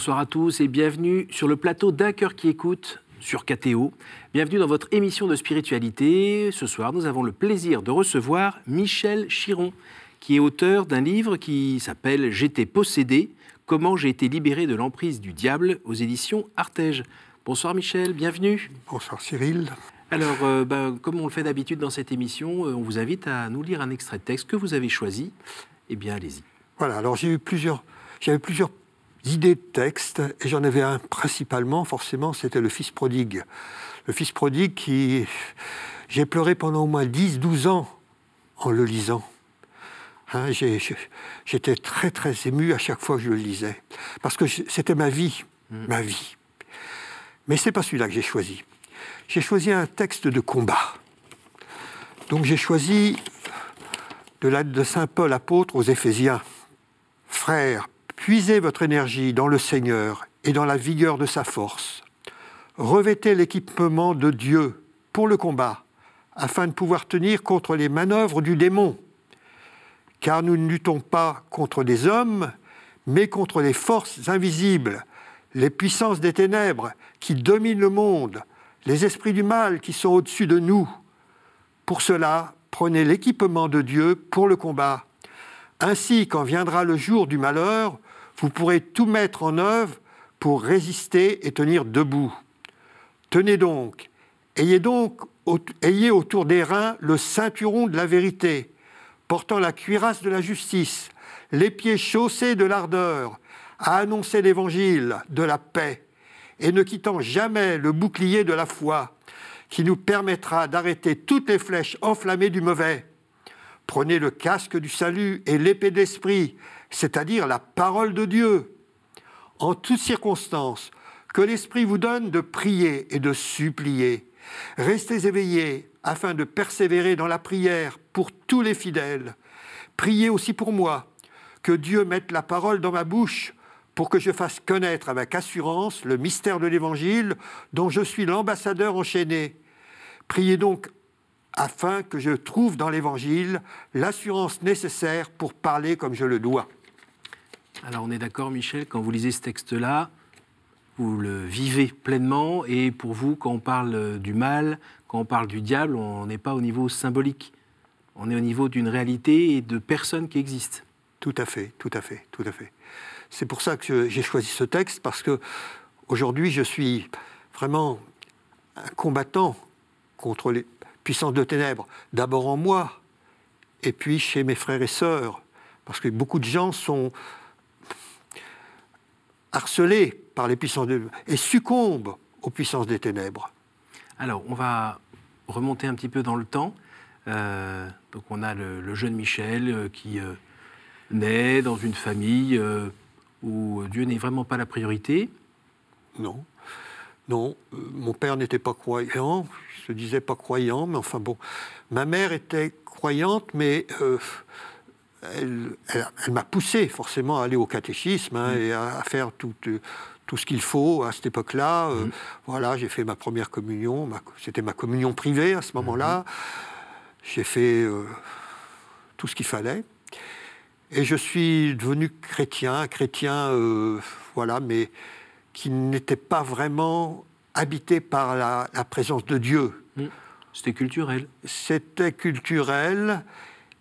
Bonsoir à tous et bienvenue sur le plateau d'un cœur qui écoute sur KTO. Bienvenue dans votre émission de spiritualité. Ce soir, nous avons le plaisir de recevoir Michel Chiron, qui est auteur d'un livre qui s'appelle J'étais possédé, comment j'ai été libéré de l'emprise du diable aux éditions Artege. Bonsoir Michel, bienvenue. Bonsoir Cyril. Alors, euh, ben, comme on le fait d'habitude dans cette émission, euh, on vous invite à nous lire un extrait de texte que vous avez choisi. Eh bien, allez-y. Voilà, alors j'ai eu plusieurs, j'avais plusieurs idées de texte et j'en avais un principalement, forcément, c'était le Fils prodigue. Le Fils prodigue qui. J'ai pleuré pendant au moins 10-12 ans en le lisant. Hein, j'étais très très ému à chaque fois que je le lisais. Parce que c'était ma vie, mm. ma vie. Mais ce n'est pas celui-là que j'ai choisi. J'ai choisi un texte de combat. Donc j'ai choisi de, la, de Saint Paul apôtre aux Éphésiens. Frères, puisez votre énergie dans le Seigneur et dans la vigueur de sa force. Revêtez l'équipement de Dieu pour le combat, afin de pouvoir tenir contre les manœuvres du démon. Car nous ne luttons pas contre des hommes, mais contre les forces invisibles, les puissances des ténèbres qui dominent le monde, les esprits du mal qui sont au-dessus de nous. Pour cela, prenez l'équipement de Dieu pour le combat. Ainsi, quand viendra le jour du malheur, vous pourrez tout mettre en œuvre pour résister et tenir debout. Tenez donc, ayez donc, ayez autour des reins le ceinturon de la vérité, portant la cuirasse de la justice, les pieds chaussés de l'ardeur, à annoncer l'évangile de la paix, et ne quittant jamais le bouclier de la foi, qui nous permettra d'arrêter toutes les flèches enflammées du mauvais. Prenez le casque du salut et l'épée d'esprit, c'est-à-dire la parole de Dieu. En toutes circonstances, que l'Esprit vous donne de prier et de supplier. Restez éveillés afin de persévérer dans la prière pour tous les fidèles. Priez aussi pour moi, que Dieu mette la parole dans ma bouche pour que je fasse connaître avec assurance le mystère de l'Évangile dont je suis l'ambassadeur enchaîné. Priez donc afin que je trouve dans l'Évangile l'assurance nécessaire pour parler comme je le dois. Alors on est d'accord, Michel, quand vous lisez ce texte-là, vous le vivez pleinement, et pour vous, quand on parle du mal, quand on parle du diable, on n'est pas au niveau symbolique, on est au niveau d'une réalité et de personnes qui existent. Tout à fait, tout à fait, tout à fait. C'est pour ça que j'ai choisi ce texte, parce que aujourd'hui, je suis vraiment un combattant contre les puissances de ténèbres, d'abord en moi, et puis chez mes frères et sœurs, parce que beaucoup de gens sont harcelés par les puissances de et succombent aux puissances des ténèbres. Alors, on va remonter un petit peu dans le temps. Euh, donc, on a le, jeune Michel euh, qui euh, naît dans une famille où Dieu n'est vraiment pas la priorité. Non. Non, mon père n'était pas croyant, je se disais pas croyant, mais enfin bon. Ma mère était croyante, mais elle, m'a poussé forcément à aller au catéchisme hein, mm. et à, faire tout, euh, tout ce qu'il faut à cette époque-là. Euh, mm. Voilà, j'ai fait ma première communion, c'était ma communion privée à ce moment-là. Mm-hmm. J'ai fait euh, tout ce qu'il fallait. Et je suis devenu chrétien, chrétien, voilà, mais qui n'était pas vraiment habité par la, la présence de Dieu. Mm. C'était culturel. C'était culturel.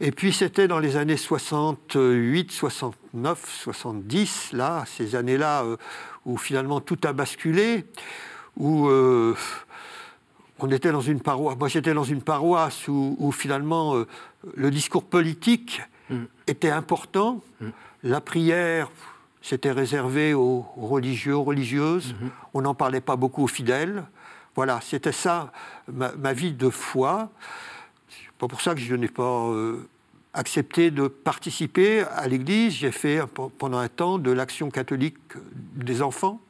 Et puis c'était dans les années 68, 69, 70, là, ces années-là euh, où finalement tout a basculé, où euh, on était dans une paroisse, moi j'étais dans une paroisse où, finalement euh, le discours politique mm. était important, mm. la prière c'était réservé aux religieux, aux religieuses, mm-hmm. on n'en parlait pas beaucoup aux fidèles. Voilà, c'était ça ma vie de foi pas pour ça que je n'ai pas euh, accepté de participer à l'Église. J'ai fait pendant un temps de l'action catholique des enfants.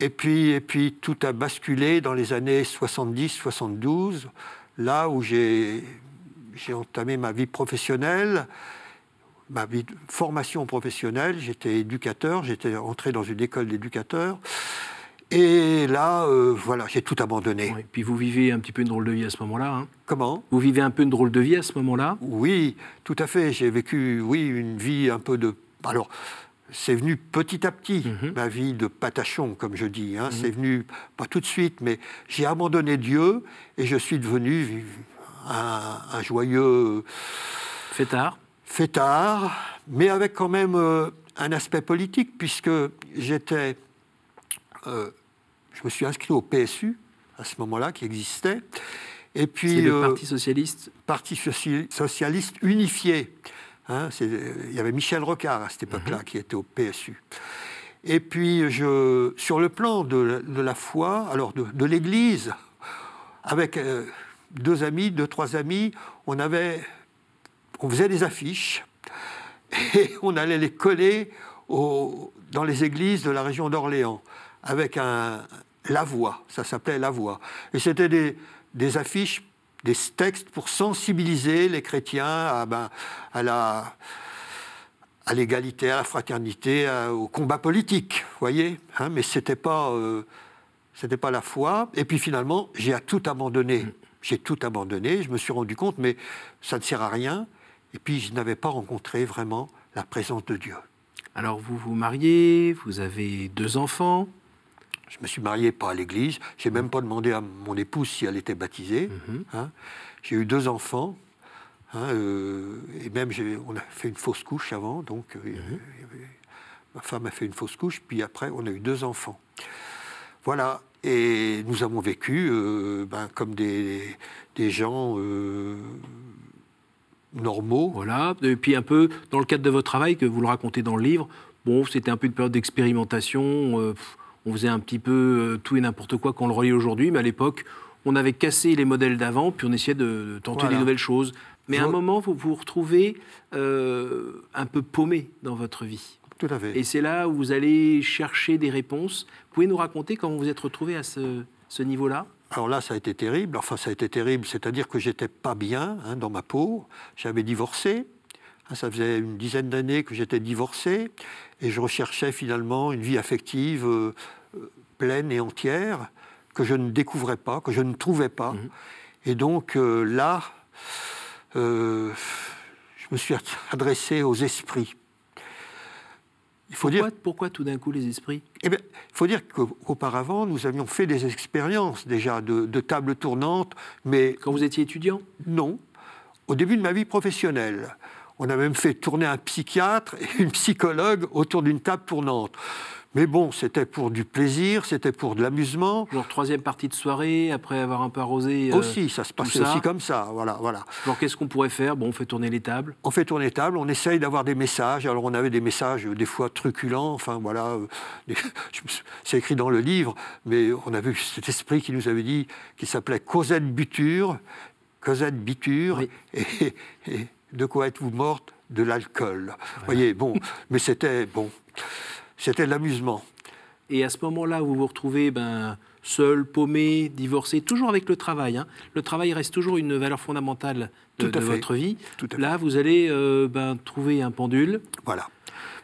Et puis, et puis tout a basculé dans les années 70-72, là où j'ai entamé ma vie professionnelle, ma vie de formation professionnelle. J'étais éducateur, j'étais entré dans une école d'éducateurs. Et là, euh, voilà, j'ai tout abandonné. Et puis vous vivez un petit peu une drôle de vie à ce moment-là. Hein Comment? Vous vivez un peu une drôle de vie à ce moment-là? Oui, tout à fait. J'ai vécu, oui, une vie un peu de. Alors, c'est venu petit à petit, mhm. ma vie de patachon, comme je dis. Hein. C'est venu pas tout de suite, mais j'ai abandonné Dieu et je suis devenu un, un joyeux. Fêtard. Fêtard, mais avec quand même euh, un aspect politique, puisque j'étais. Euh, je me suis inscrit au PSU à ce moment-là, qui existait. Et puis. C'est le euh, Parti socialiste Parti socialiste unifié. Hein, il y avait Michel Rocard à cette époque-là mhm. qui était au PSU. Et puis, je, sur le plan de, la foi, alors de, l'Église, avec deux amis, deux, trois amis, on avait on faisait des affiches et on allait les coller dans les églises de la région d'Orléans avec un, la voix, ça s'appelait la voix. Et c'était des, affiches, des textes pour sensibiliser les chrétiens à, ben, à la à l'égalité, à la fraternité, au combat politique, voyez. Hein, mais c'était pas, euh, c'était pas la foi. Et puis finalement, j'ai tout abandonné. J'ai tout abandonné. Je me suis rendu compte, mais ça ne sert à rien. Et puis, je n'avais pas rencontré vraiment la présence de Dieu. Alors, vous vous mariez, vous avez deux enfants. Je me suis marié pas à l'église. J'ai même pas demandé à mon épouse si elle était baptisée. Mhm. Hein. J'ai eu deux enfants. Hein, euh, et même, on a fait une fausse couche avant. Donc, euh, mhm. ma femme a fait une fausse couche. Puis après, on a eu deux enfants. Voilà. Et nous avons vécu euh, ben, comme des, des gens normaux. Voilà, et puis un peu dans le cadre de votre travail, que vous le racontez dans le livre, bon, c'était un peu une période d'expérimentation, on faisait un petit peu euh, tout et n'importe quoi qu'on le relie aujourd'hui, mais à l'époque, on avait cassé les modèles d'avant, puis on essayait de, tenter des nouvelles choses. Mais à un moment, vous vous retrouvez euh, un peu paumé dans votre vie. Tout à fait. Et c'est là où vous allez chercher des réponses. Vous pouvez nous raconter comment vous êtes retrouvé à ce, ce niveau-là? Alors là, ça a été terrible. Enfin, ça a été terrible, c'est-à-dire que j'étais pas bien hein, dans ma peau. J'avais divorcé. Ça faisait une dizaine d'années que j'étais divorcé et je recherchais finalement une vie affective euh, euh, pleine et entière que je ne découvrais pas, que je ne trouvais pas. Mmh. Et donc euh, là, je me suis adressé aux esprits. Il faut pourquoi, dire... pourquoi tout d'un coup les esprits? Eh bien, Il faut dire qu'auparavant, nous avions fait des expériences déjà de, de table tournante, mais... Quand vous étiez étudiant? Non. Au début de ma vie professionnelle. On a même fait tourner un psychiatre et une psychologue autour d'une table tournante. Mais bon, c'était pour du plaisir, c'était pour de l'amusement. Genre troisième partie de soirée, après avoir un peu arrosé. Euh, aussi, ça se passait aussi comme ça, voilà, voilà. Alors qu'est-ce qu'on pourrait faire? Bon, on fait tourner les tables. On fait tourner les tables, on essaye d'avoir des messages. Alors on avait des messages euh, des fois truculents, enfin voilà, euh, c'est écrit dans le livre, mais on a vu cet esprit qui nous avait dit, qui s'appelait Cosette Buture, Cosette Biture, et, et, de quoi êtes-vous morte De l'alcool. Vous voyez, bon, mais c'était bon c'était l'amusement. Et à ce moment-là, vous vous retrouvez ben, seul, paumé, divorcé, toujours avec le travail. Hein. Le travail reste toujours une valeur fondamentale de, votre vie. Là, vous allez euh, ben, trouver un pendule. Voilà.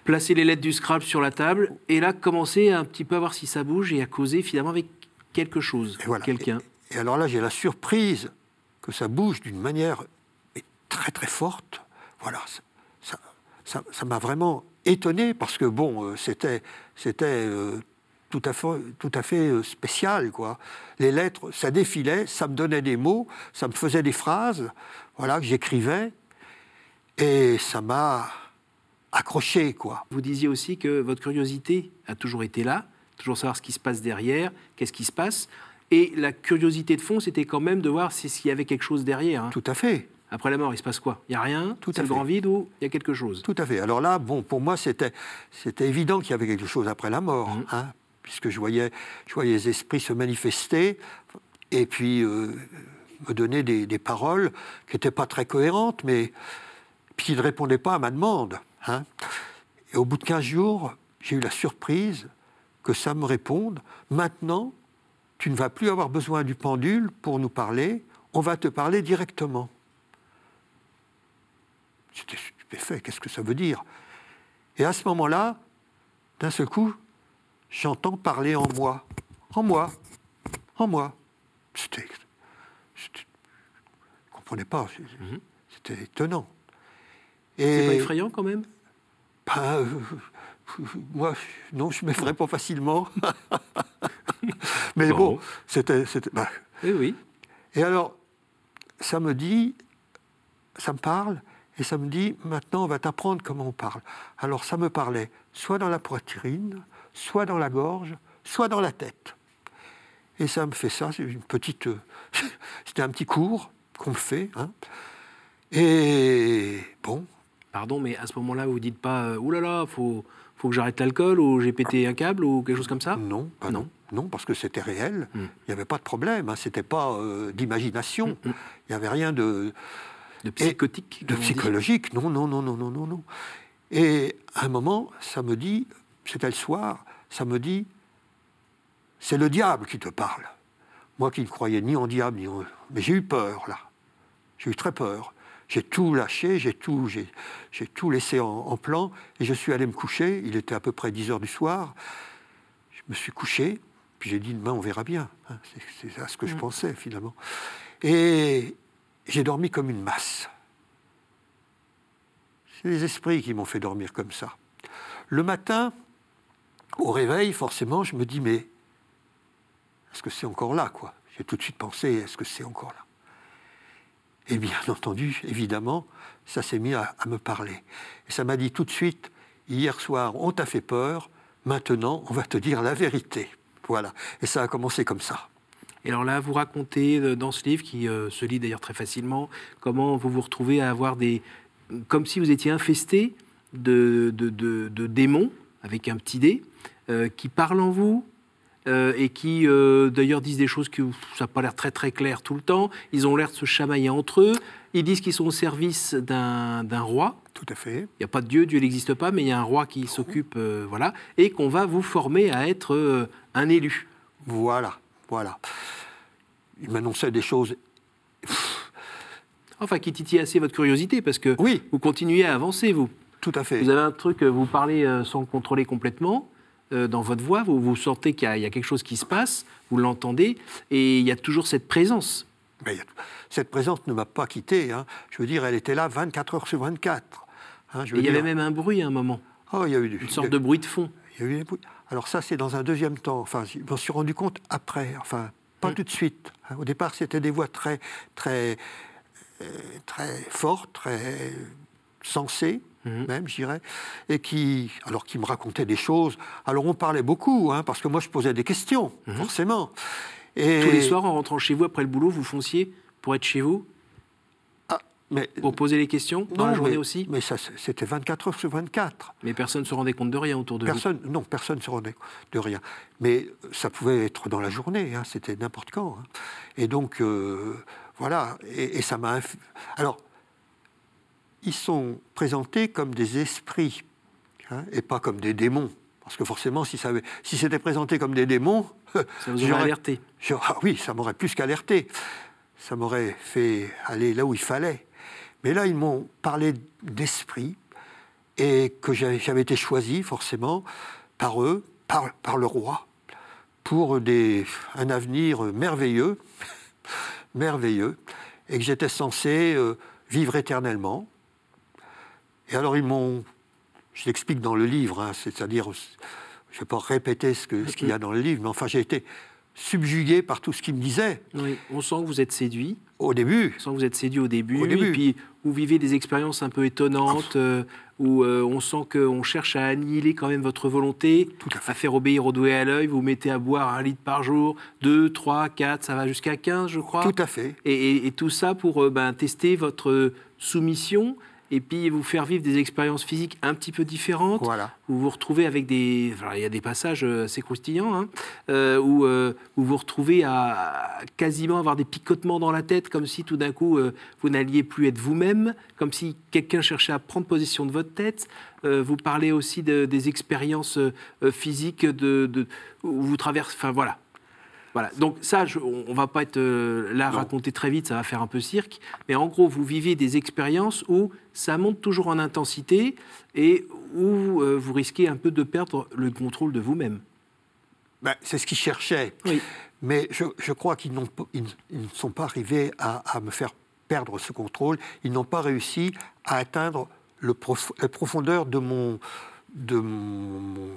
Placer les lettres du Scrabble sur la table et là commencer un petit peu à voir si ça bouge et à causer finalement avec quelque chose, quelqu'un. Et, alors là, j'ai la surprise que ça bouge d'une manière très très forte. Voilà, ça m'a vraiment étonné parce que bon, euh, c'était c'était euh, tout à fait, tout à fait euh, spécial quoi. Les lettres, ça défilait, ça me donnait des mots, ça me faisait des phrases, voilà que j'écrivais et ça m'a accroché quoi. Vous disiez aussi que votre curiosité a toujours été là, toujours savoir ce qui se passe derrière, qu'est-ce qui se passe. Et la curiosité de fond, c'était quand même de voir s'il y avait quelque chose derrière. Hein. Tout à fait. Après la mort, il se passe quoi? Il n'y a rien? Tout à le grand vide ou il y a quelque chose? Tout à fait. Alors là, bon, pour moi, c'était évident qu'il y avait quelque chose après la mort, mmh. hein, puisque je voyais, je voyais les esprits se manifester et puis euh, me donner des, paroles qui n'étaient pas très cohérentes, mais qui ne répondaient pas à ma demande. Hein. Et au bout de 15 jours, j'ai eu la surprise que ça me réponde. Maintenant, tu ne vas plus avoir besoin du pendule pour nous parler, on va te parler directement. J'étais stupéfait, qu'est-ce que ça veut dire? Et à ce moment-là, d'un seul coup, j'entends parler en moi. En moi. En moi. C'était. Je ne comprenais pas. Mhm. C'était étonnant. C'est pas effrayant quand même? Euh, moi, non, je m'effraie pas facilement. Mais bon, c'était. Bah. Oui, oui. Et alors, ça me dit, ça me parle, et ça me dit, maintenant, on va t'apprendre comment on parle. Alors, ça me parlait soit dans la poitrine, soit dans la gorge, soit dans la tête. Et ça me fait ça, c'est une petite. C'était un petit cours qu'on me fait. Hein. Et bon. Pardon, mais à ce moment-là, vous ne dites pas, euh, oulala, là là, faut, faut que j'arrête l'alcool, ou j'ai pété un câble, ou quelque chose comme ça? Non, pas non. non. parce que c'était réel. Hmm. Il n'y avait pas de problème. Hein. C'était pas euh, d'imagination. Hmm, hmm. Il n'y avait rien de. De psychotique De psychologique. Non, non, non, non, non, non, non. Et à un moment, ça me dit, c'était le soir, ça me dit, c'est le diable qui te parle. Moi qui ne croyais ni en diable, ni en... Mais j'ai eu peur, là. J'ai eu très peur. J'ai tout lâché, j'ai tout, j'ai, tout laissé en, plan, et je suis allé me coucher. Il était à peu près 10 heures du soir. Je me suis couché, puis j'ai dit, demain, on verra bien. Hein. C'est, à ce que je mm. pensais, finalement. Et j'ai dormi comme une masse. C'est les esprits qui m'ont fait dormir comme ça. Le matin, au réveil, forcément, je me dis, mais est-ce que c'est encore là, quoi? J'ai tout de suite pensé, est-ce que c'est encore là? Et bien entendu, évidemment, ça s'est mis à, me parler. Et ça m'a dit tout de suite, hier soir, on t'a fait peur, maintenant, on va te dire la vérité. Voilà. Et ça a commencé comme ça. Et alors là, vous racontez euh, dans ce livre, qui euh, se lit d'ailleurs très facilement, comment vous vous retrouvez à avoir des... comme si vous étiez infesté de, de, démons, avec un petit dé, euh, qui parlent en vous, euh, et qui euh, d'ailleurs disent des choses qui ça n'a pas l'air très très clair tout le temps. Ils ont l'air de se chamailler entre eux. Ils disent qu'ils sont au service d'un roi. Tout à fait. Il n'y a pas de Dieu, Dieu n'existe pas, mais il y a un roi qui s'occupe, euh, voilà, et qu'on va vous former à être un élu. Voilà, voilà. Ils m'annonçaient des choses. Enfin, qui titillent assez votre curiosité, parce que oui. vous continuez à avancer, vous. Tout à fait. Vous avez un truc, vous parlez sans le contrôler complètement. Euh, dans votre voix, vous, vous sentez qu'il y, a quelque chose qui se passe, vous l'entendez, et il y a toujours cette présence. Mais cette présence ne m'a pas quitté. Hein. Je veux dire, elle était là 24 heures sur 24. Hein, il y avait même un bruit à un moment. Oh, il y a eu une sorte de bruit de fond. Il y a eu Alors ça, c'est dans un deuxième temps. Enfin, je m'en suis rendu compte après. Enfin, pas mm. tout de suite. Hein. Au départ, c'était des voix très, très, euh, très fortes, très sensées. Mhm. même, je dirais, et qui, alors qui me racontait des choses. Alors on parlait beaucoup, hein, parce que moi je posais des questions, mhm. forcément. Et... Tous les soirs, en rentrant chez vous après le boulot, vous fonciez pour être chez vous? Mais, Pour poser les questions dans la journée aussi Mais c'était 24 heures sur 24. Mais personne ne se rendait compte de rien autour de personne, vous Non, personne ne se rendait compte de rien. Mais ça pouvait être dans la journée, hein, c'était n'importe quand. Hein. Et donc, euh, voilà, et, et ça m'a... Alors, ils sont présentés comme des esprits hein, et pas comme des démons. Parce que forcément, si, ça si c'était présenté comme des démons, ça vous aurait alerté. Ah oui, ça m'aurait plus qu'alerté. Ça m'aurait fait aller là où il fallait. Mais là, ils m'ont parlé d'esprit et que j'avais été choisi forcément par eux, par, par le roi, pour des, un avenir merveilleux, merveilleux, et que j'étais censé euh, vivre éternellement. Et alors ils m'ont, je l'explique dans le livre, hein, c'est-à-dire, je ne vais pas répéter ce qu'il ce y a dans le livre, mais enfin j'ai été subjugué par tout ce qu'ils me disaient. Oui, on sent que vous êtes séduit. Au début. On sent que vous êtes séduit au début. Au début. Et puis vous vivez des expériences un peu étonnantes, euh, où euh, on sent qu'on cherche à annihiler quand même votre volonté, tout à, à, faire obéir au doigt et à l'œil. Vous mettez à boire un litre par jour, deux, trois, quatre, ça va jusqu'à 15, je crois. Tout à fait. Et, tout ça pour euh, ben, tester votre soumission et puis vous faire vivre des expériences physiques un petit peu différentes. Voilà. Vous vous retrouvez avec des. il y a des passages euh, assez croustillants, hein, euh, où, euh, où, vous retrouvez à, quasiment avoir des picotements dans la tête, comme si tout d'un coup vous n'alliez plus être vous-même, comme si quelqu'un cherchait à prendre possession de votre tête. vous parlez aussi de, des expériences physiques de, de, où vous traversez. Enfin voilà, voilà. Donc ça, on ne va pas être euh, là raconter très vite, ça va faire un peu cirque. Mais en gros, vous vivez des expériences où ça monte toujours en intensité et où euh, vous risquez un peu de perdre le contrôle de vous-même. Ben, c'est ce qu'ils cherchaient. Mais je, crois qu'ils ils, ne sont pas arrivés à, me faire perdre ce contrôle. Ils n'ont pas réussi à atteindre le la profondeur de mon, de mon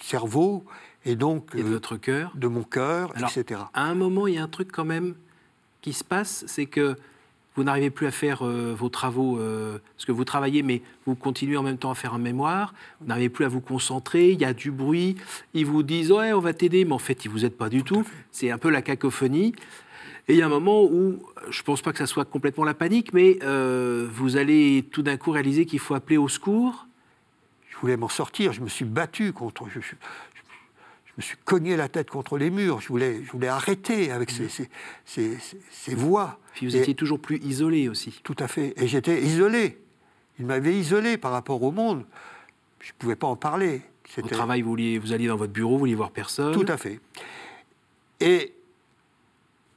cerveau et donc Et de votre cœur. de mon cœur, Alors, etc. À un moment, il y a un truc quand même qui se passe, c'est que vous n'arrivez plus à faire euh, vos travaux, euh, parce que vous travaillez, mais vous continuez en même temps à faire un mémoire, vous n'arrivez plus à vous concentrer, il y a du bruit, ils vous disent ouais, on va t'aider, mais en fait, ils vous aident pas du tout, c'est un peu la cacophonie. Et il y a un moment où, je ne pense pas que ça soit complètement la panique, mais euh, vous allez tout d'un coup réaliser qu'il faut appeler au secours. Je voulais m'en sortir, je me suis battu contre. Je me suis cogné la tête contre les murs, je voulais, je voulais arrêter avec ces, ces, ces- ces- ces voix. Puis vous Et- étiez toujours plus isolé aussi. Tout à fait. Et j'étais isolé. Il m'avait isolé par rapport au monde. Je ne pouvais pas en parler. Au C'était- travail, vous, vouliez, vous alliez dans votre bureau, vous vouliez voir personne. Tout à fait. Et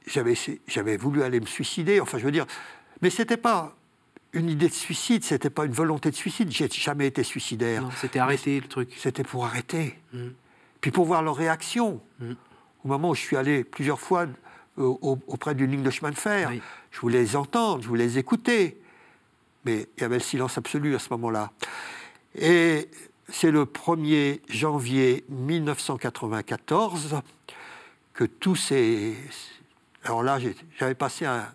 j'avais, voulu aller me suicider, enfin je veux dire, mais ce n'était pas une idée de suicide, ce n'était pas une volonté de suicide, j'ai jamais été suicidaire. Non, c'était arrêté le truc. C'était pour arrêter. Mm. Puis pour voir leur réaction. Au moment où je suis allé plusieurs fois euh, au- auprès d'une ligne de chemin de fer, Oui. je voulais les entendre, je voulais les écouter. Mais il y avait le silence absolu à ce moment-là. Et c'est le 1er janvier 1994 que tous ces... Alors là, j'avais passé un,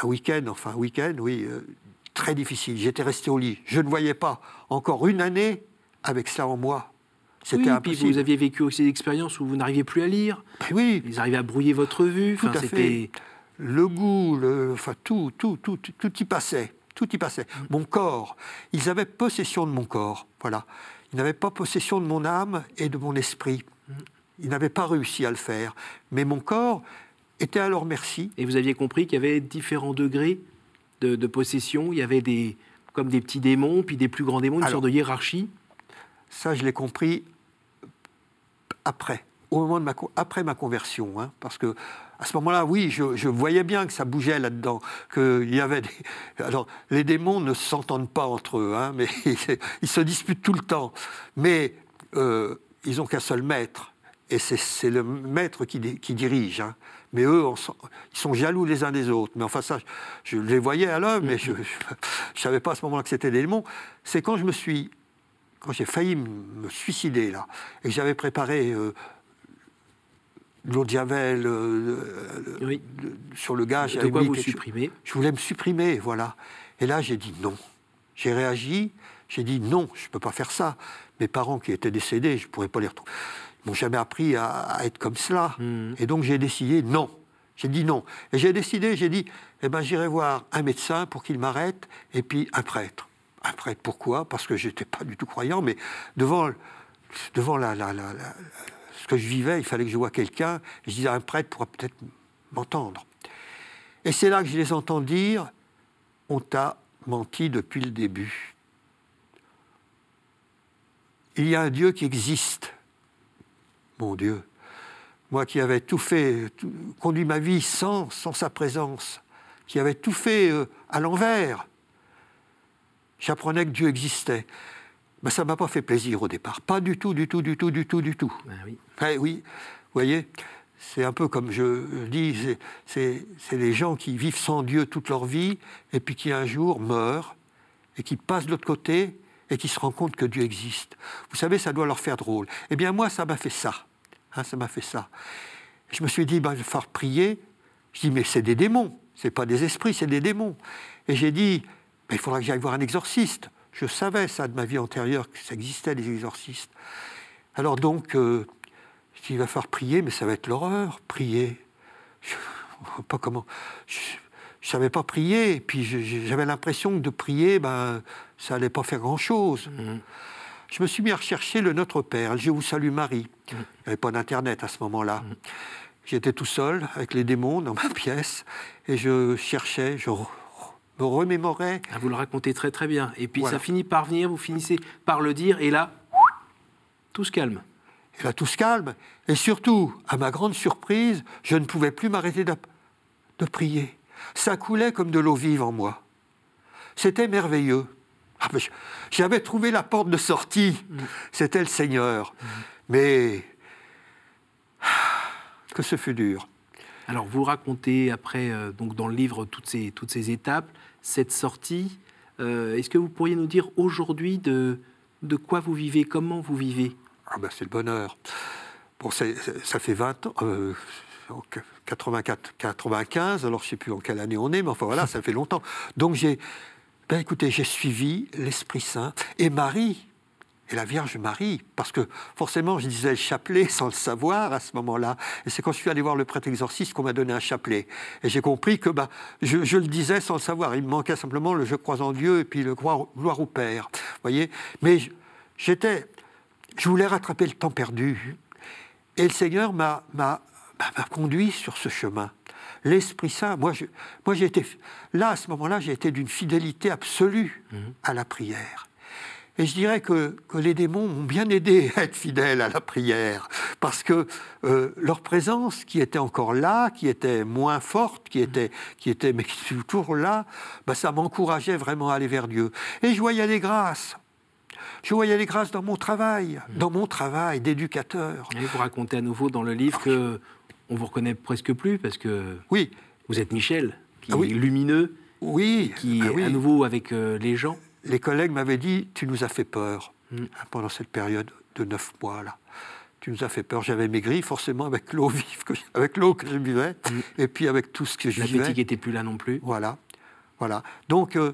un week-end, enfin un week-end, oui, euh, très difficile. J'étais resté au lit. Je ne voyais pas encore une année avec ça en moi. C'était Oui, puis impossible. vous aviez vécu aussi des expériences où vous n'arriviez plus à lire, Oui, ils arrivaient à brouiller votre vue. Tout Enfin, à c'était le goût, le, enfin tout, tout, tout, tout, y passait. Tout y passait. Mm. Mon corps, ils avaient possession de mon corps. Voilà. Ils n'avaient pas possession de mon âme et de mon esprit. Mm. Ils n'avaient pas réussi à le faire. Mais mon corps était à leur merci. Et vous aviez compris qu'il y avait différents degrés de, de possession. Il y avait des comme des petits démons, puis des plus grands démons, une Alors- sorte de hiérarchie. Ça, je l'ai compris après, au moment de ma, après ma conversion. hein, parce que à ce moment-là, oui, je, voyais bien que ça bougeait là-dedans, qu'il y avait des... Alors, les démons ne s'entendent pas entre eux, hein, mais ils se disputent tout le temps. Mais euh, ils n'ont qu'un seul maître, et c'est- le maître qui, di- qui dirige. hein. Mais eux, ils sont jaloux les uns des autres. Mais enfin, ça, je, je les voyais à l'œuvre, mais je ne savais pas à ce moment-là que c'était des démons. C'est quand je me suis quand j'ai failli me suicider, là, et que j'avais préparé euh, de l'eau de Javel euh, Oui. sur le gaz, De j'avais quoi vous supprimez Je voulais me supprimer, voilà. Et là, j'ai dit non. J'ai réagi, j'ai dit non, je ne peux pas faire ça. Mes parents qui étaient décédés, je ne pourrais pas les retrouver. Ils m'ont jamais appris à, à être comme cela. Mhm. Et donc, j'ai décidé non. J'ai dit non. Et j'ai décidé, j'ai dit, eh ben, j'irai voir un médecin pour qu'il m'arrête, et puis un prêtre. Un prêtre, pourquoi? Parce que je n'étais pas du tout croyant, mais devant, devant la, ce que je vivais, il fallait que je voie quelqu'un. Je disais, un prêtre pourra peut-être m'entendre. Et c'est là que je les entends dire, on t'a menti depuis le début. Il y a un Dieu qui existe. Mon Dieu. Moi qui avais tout fait, conduit ma vie sans, sans sa présence, qui avait tout fait euh, à l'envers, j'apprenais que Dieu existait. Mais ça ne m'a pas fait plaisir au départ. Pas du tout, du tout, du tout, du tout, du tout. Ben oui. Eh oui, vous voyez, c'est un peu comme je dis, c'est- les gens qui vivent sans Dieu toute leur vie et puis qui un jour meurent et qui passent de l'autre côté et qui se rendent compte que Dieu existe. Vous savez, ça doit leur faire drôle. Eh bien, moi, ça m'a fait ça. Hein, ça m'a fait ça. Je me suis dit, ben, je vais faire prier. Je dis, mais c'est des démons. C'est pas des esprits, c'est des démons. Et j'ai dit, il faudra que j'aille voir un exorciste. Je savais ça de ma vie antérieure, que ça existait, les exorcistes. Alors donc, euh, je dis, il va falloir prier, mais ça va être l'horreur, prier. Je pas comment. Je savais pas prier, et puis j'avais l'impression que de prier, ben, ça n'allait pas faire grand-chose. Mhm. Je me suis mis à rechercher le Notre Père, le Je vous salue Marie. Il n'y avait pas d'Internet à ce moment-là. J'étais tout seul, avec les démons, dans ma pièce, et je cherchais, je me remémorais Ah, vous le racontez très très bien. Et puis Voilà. ça finit par venir, vous finissez par le dire, et là, tout se calme. Et là, tout se calme. Et surtout, à ma grande surprise, je ne pouvais plus m'arrêter de, de prier. Ça coulait comme de l'eau vive en moi. C'était merveilleux. Ah, J'avais trouvé la porte de sortie. C'était le Seigneur. Mais que ce fut dur. Alors vous racontez après, euh, donc dans le livre, toutes ces, toutes ces étapes, cette sortie. Euh, est-ce que vous pourriez nous dire aujourd'hui de, de quoi vous vivez, comment vous vivez? Ah ben c'est le bonheur. Bon, ça fait 20 ans, 84, 95, alors je ne sais plus en quelle année on est, mais enfin voilà, ça fait longtemps. Donc j'ai, ben écoutez, j'ai suivi l'Esprit Saint et Marie, et la Vierge Marie, parce que forcément, je disais le chapelet sans le savoir à ce moment-là. Et c'est quand je suis allé voir le prêtre exorciste qu'on m'a donné un chapelet. Et j'ai compris que bah, je, le disais sans le savoir. Il me manquait simplement le je crois en Dieu et puis le gloire au Père. voyez Mais j'étais, je voulais rattraper le temps perdu. Et le Seigneur m'a conduit sur ce chemin. L'Esprit Saint, moi, moi j'ai été, là, à ce moment-là, j'ai été d'une fidélité absolue mmh. à la prière. Et je dirais que, que, les démons m'ont bien aidé à être fidèle à la prière, parce que euh, leur présence, qui était encore là, qui était moins forte, qui était, qui était mais qui était toujours là, bah, ça m'encourageait vraiment à aller vers Dieu. Et je voyais les grâces. Je voyais les grâces dans mon travail, mmh. dans mon travail d'éducateur. Et vous racontez à nouveau dans le livre que on vous reconnaît presque plus parce que oui. vous êtes Michel, qui ah est lumineux, oui. qui ah est à nouveau avec euh, les gens les collègues m'avaient dit Tu nous as fait peur mm. pendant cette période de neuf mois là. Tu nous as fait peur. J'avais maigri forcément avec l'eau vive, que, avec l'eau que je buvais, mm. et puis avec tout ce que je vivais. L'appétit n'était plus là non plus. Voilà, voilà. Donc. Euh,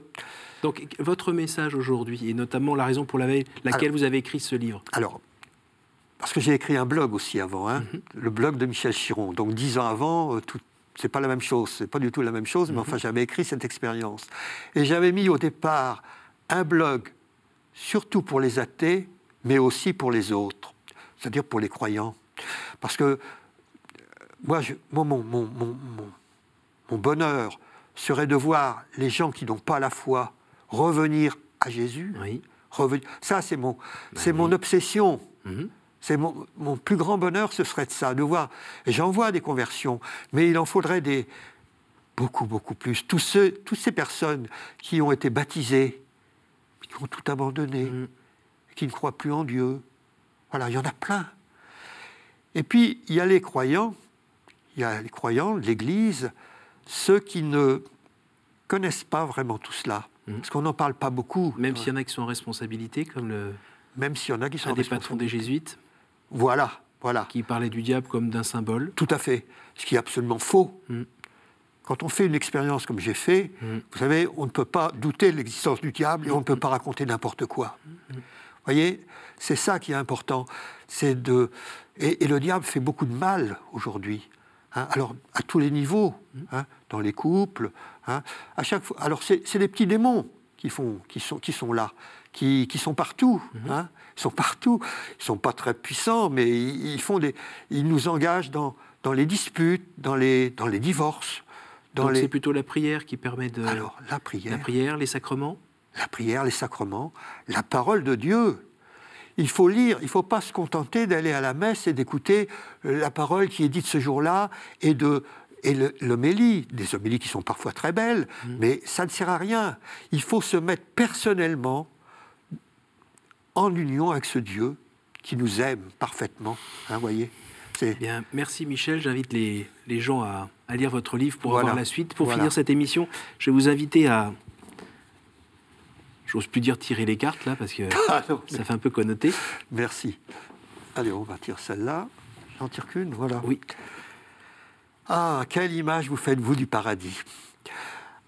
donc, votre message aujourd'hui, et notamment la raison pour laquelle vous avez écrit ce livre Alors, parce que j'ai écrit un blog aussi avant, hein, mm-hmm. le blog de Michel Chiron. Donc, dix ans avant, euh, tout, c'est pas la même chose, c'est pas du tout la même chose, mais mm-hmm. enfin, j'avais écrit cette expérience. Et j'avais mis au départ un blog surtout pour les athées, mais aussi pour les autres, c'est-à-dire pour les croyants. Parce que euh, moi, mon, mon, bonheur serait de voir les gens qui n'ont pas la foi revenir à Jésus. Revenir. Ça, c'est mon, ben mon obsession. Mhm. C'est mon, mon, plus grand bonheur, ce serait de ça, de voir. J'en vois des conversions, mais il en faudrait des beaucoup, beaucoup plus. Tous ceux, toutes ces personnes qui ont été baptisées, qui ont tout abandonné, mm. qui ne croient plus en Dieu. Voilà, il y en a plein. Et puis, il y a les croyants, il y a les croyants de l'Église, ceux qui ne connaissent pas vraiment tout cela, mm. parce qu'on n'en parle pas beaucoup. Même s'il y en a qui sont en responsabilité, comme le... Même s'il y en a qui sont un des patrons des jésuites. Voilà, voilà. Qui parlait du diable comme d'un symbole. Tout à fait, ce qui est absolument faux. Mm. Quand on fait une expérience comme j'ai fait, mm. vous savez, on ne peut pas douter de l'existence du diable et on ne peut pas raconter n'importe quoi. Vous voyez, c'est ça qui est important. C'est de et, le diable fait beaucoup de mal aujourd'hui. Hein. alors à tous les niveaux, hein, dans les couples, hein. à chaque fois. Alors c'est les petits démons qui font, qui sont, qui sont là, qui, qui sont partout. Mm-hmm. ils sont partout. Ils sont pas très puissants, mais ils, font des, ils nous engagent dans, dans les disputes, dans les, dans les divorces, donc c'est plutôt la prière qui permet de... Alors, la prière. La prière, les sacrements La prière, les sacrements, la parole de Dieu. Il faut lire, il ne faut pas se contenter d'aller à la messe et d'écouter euh, la parole qui est dite ce jour-là et de et l'homélie, des homélies qui sont parfois très belles, mmh. mais ça ne sert à rien. Il faut se mettre personnellement en union avec ce Dieu qui nous aime parfaitement. Hein, voyez Bien, merci Michel. J'invite les, les, gens à, à, lire votre livre pour voir la suite. Pour finir cette émission, je vais vous inviter à. J'ose plus dire tirer les cartes là parce que ah ça fait un peu connoté. Merci. Allez, on va tirer celle-là. J'en tire qu'une, voilà. Oui. Ah, quelle image vous faites, vous, du paradis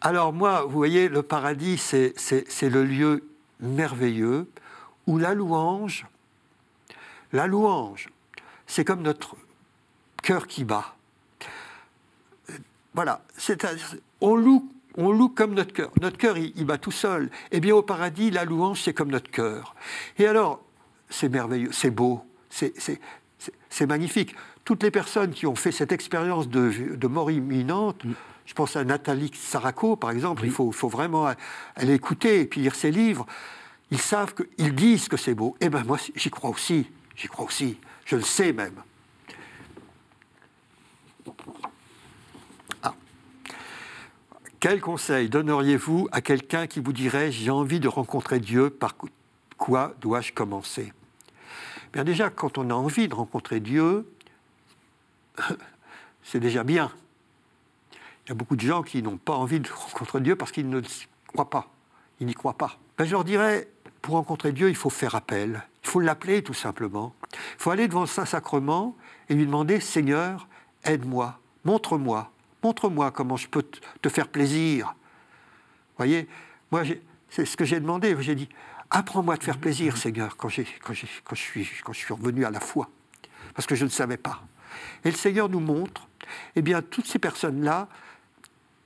Alors, moi, vous voyez, le paradis, c'est le lieu merveilleux où la louange, la louange c'est comme notre cœur qui bat. Voilà, on loue, on loue comme notre cœur. Notre cœur, il, bat tout seul. Eh bien, au paradis, la louange, c'est comme notre cœur. Et alors, c'est merveilleux, c'est beau, c'est magnifique. Toutes les personnes qui ont fait cette expérience de, mort imminente, mm. je pense à Nathalie Saraco, par exemple, il faut, faut, vraiment aller écouter et puis lire ses livres. Ils savent qu'ils disent que c'est beau. Eh bien, moi, j'y crois aussi. J'y crois aussi. Je le sais même. Quel conseil donneriez-vous à quelqu'un qui vous dirait j'ai envie de rencontrer Dieu, par quoi dois-je commencer? Bien déjà, quand on a envie de rencontrer Dieu, c'est déjà bien. Il y a beaucoup de gens qui n'ont pas envie de rencontrer Dieu parce qu'ils ne croient pas. ils n'y croient pas. Ben, je leur dirais, pour rencontrer Dieu, il faut faire appel. Il faut l'appeler tout simplement. Il faut aller devant le Saint-Sacrement et lui demander, Seigneur, aide-moi, montre-moi, montre-moi comment je peux te faire plaisir. Vous voyez, moi, c'est ce que j'ai demandé. J'ai dit, apprends-moi à te faire plaisir, Seigneur, quand, quand, quand, je suis, quand je suis revenu à la foi. Parce que je ne savais pas. Et le Seigneur nous montre, eh bien, toutes ces personnes-là,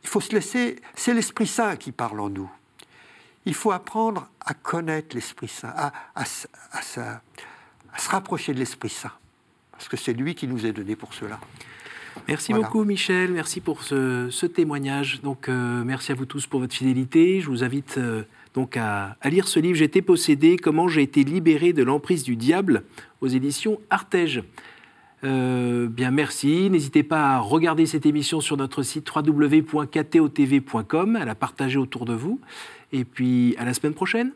il faut se laisser, c'est l'Esprit Saint qui parle en nous. Il faut apprendre à connaître l'Esprit Saint, à, à, se rapprocher de l'Esprit Saint, parce que c'est lui qui nous est donné pour cela. Merci beaucoup Michel, merci pour ce, témoignage. Donc euh, merci à vous tous pour votre fidélité. Je vous invite euh, donc à, lire ce livre J'étais possédé, comment j'ai été libéré de l'emprise du diable aux éditions Artege. Euh, bien, merci. N'hésitez pas à regarder cette émission sur notre site www.ktotv.com, à la partager autour de vous. Et puis, à la semaine prochaine.